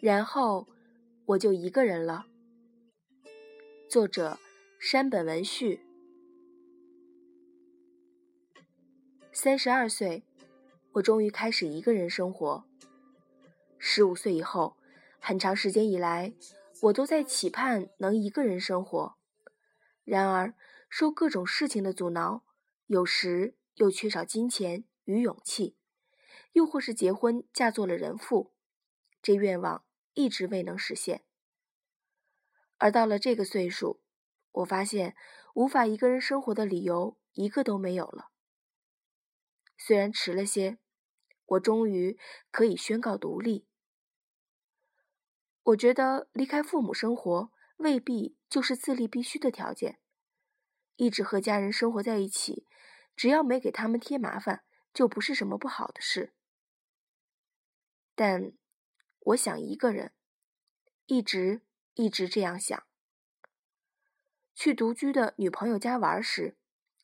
然后我就一个人了。作者：山本文绪。三十二岁，我终于开始一个人生活。十五岁以后，很长时间以来，我都在期盼能一个人生活。然而，受各种事情的阻挠，有时又缺少金钱与勇气，又或是结婚嫁做了人妇，这愿望。一直未能实现，而到了这个岁数，我发现无法一个人生活的理由一个都没有了。虽然迟了些，我终于可以宣告独立。我觉得离开父母生活未必就是自立必须的条件，一直和家人生活在一起，只要没给他们添麻烦，就不是什么不好的事。但。我想一个人，一直一直这样想。去独居的女朋友家玩时，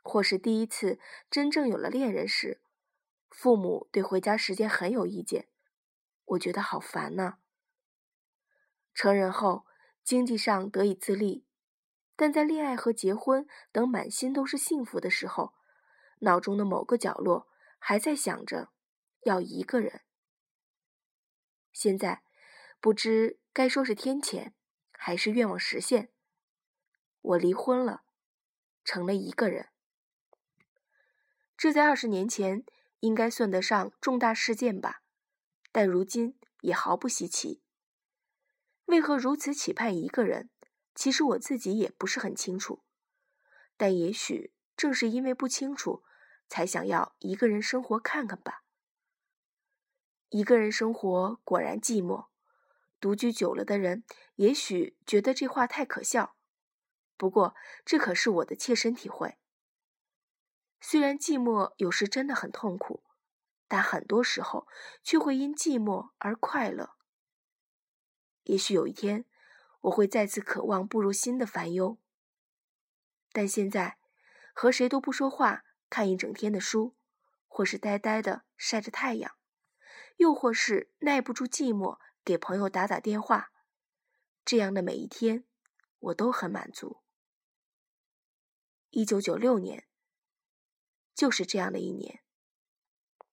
或是第一次真正有了恋人时，父母对回家时间很有意见，我觉得好烦呐。成人后，经济上得以自立，但在恋爱和结婚等满心都是幸福的时候，脑中的某个角落还在想着要一个人。现在，不知该说是天谴，还是愿望实现。我离婚了，成了一个人。这在二十年前应该算得上重大事件吧，但如今也毫不稀奇。为何如此期盼一个人？其实我自己也不是很清楚，但也许正是因为不清楚，才想要一个人生活看看吧。一个人生活果然寂寞，独居久了的人也许觉得这话太可笑，不过这可是我的切身体会。虽然寂寞有时真的很痛苦，但很多时候却会因寂寞而快乐。也许有一天我会再次渴望步入新的烦忧，但现在和谁都不说话，看一整天的书，或是呆呆的晒着太阳。又或是耐不住寂寞，给朋友打打电话，这样的每一天，我都很满足。一九九六年，就是这样的一年。